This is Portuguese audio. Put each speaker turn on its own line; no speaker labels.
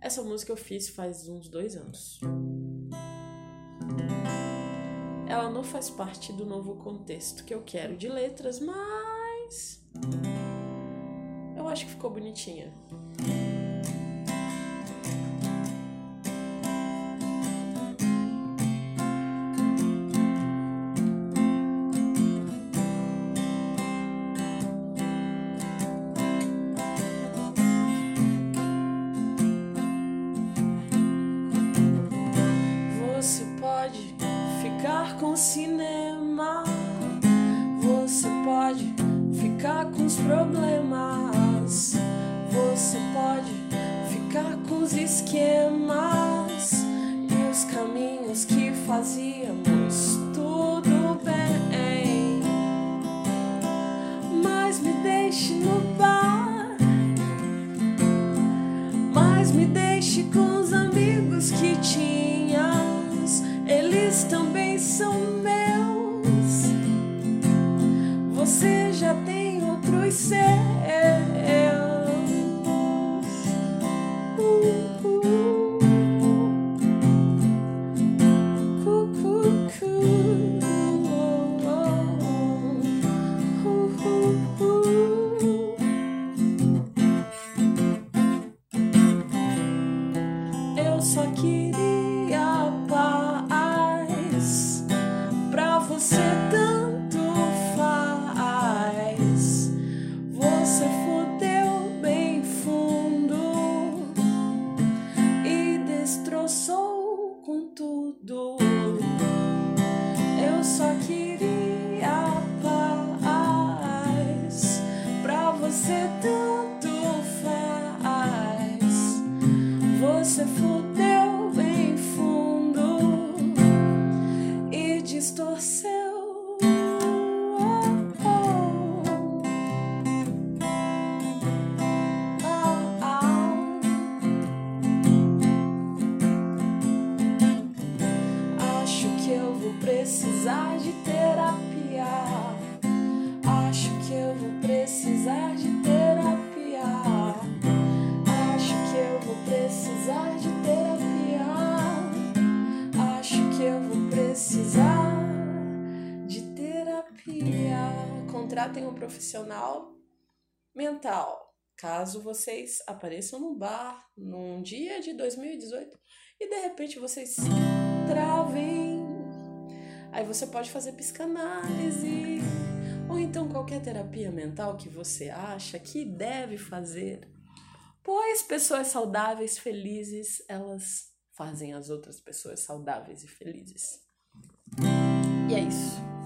Essa música eu fiz faz uns dois anos. Ela não faz parte do novo contexto que eu quero de letras, mas. Eu acho que ficou bonitinha. Cinema. Você pode ficar com os problemas. Você pode ficar com os esquemas e os caminhos que fazíamos tudo bem. Mas me deixe no bar. Mas me deixe com já tem outros seus. Precisar de terapia. Acho que eu vou precisar de terapia. Acho que eu vou precisar de terapia. Acho que eu vou precisar de terapia. Contratem um profissional mental. Caso vocês apareçam no bar num dia de 2018 e de repente vocês travem, aí você pode fazer psicanálise ou então qualquer terapia mental que você acha que deve fazer. Pois pessoas saudáveis, felizes, elas fazem as outras pessoas saudáveis e felizes. E é isso.